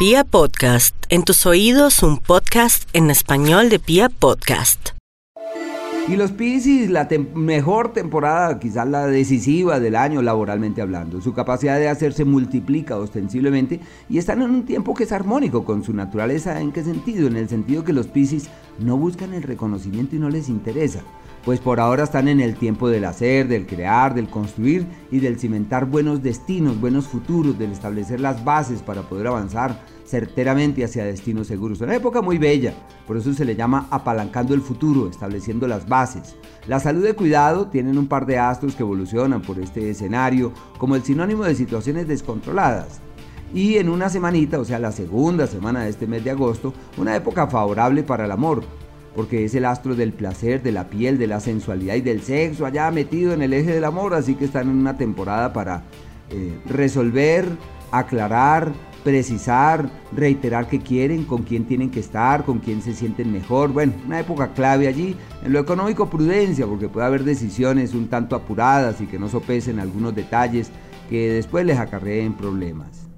Pia Podcast, en tus oídos un podcast en español de Pia Podcast. Y los Piscis, la mejor temporada, quizás la decisiva del año laboralmente hablando. Su capacidad de hacerse multiplica ostensiblemente y están en un tiempo que es armónico con su naturaleza. ¿En qué sentido? En el sentido que los Piscis no buscan el reconocimiento y no les interesa. Pues por ahora están en el tiempo del hacer, del crear, del construir y del cimentar buenos destinos, buenos futuros, del establecer las bases para poder avanzar certeramente hacia destinos seguros. Una época muy bella, por eso se le llama apalancando el futuro, estableciendo las bases. La salud de cuidado tienen un par de astros que evolucionan por este escenario como el sinónimo de situaciones descontroladas. Y en una semanita, o sea, la segunda semana de este mes de agosto, una época favorable para el amor, porque es el astro del placer, de la piel, de la sensualidad y del sexo allá metido en el eje del amor, así que están en una temporada para eh, resolver, aclarar, precisar, reiterar qué quieren, con quién tienen que estar, con quién se sienten mejor. Bueno, una época clave allí. En lo económico, prudencia, porque puede haber decisiones un tanto apuradas y que no sopesen algunos detalles que después les acarreen problemas.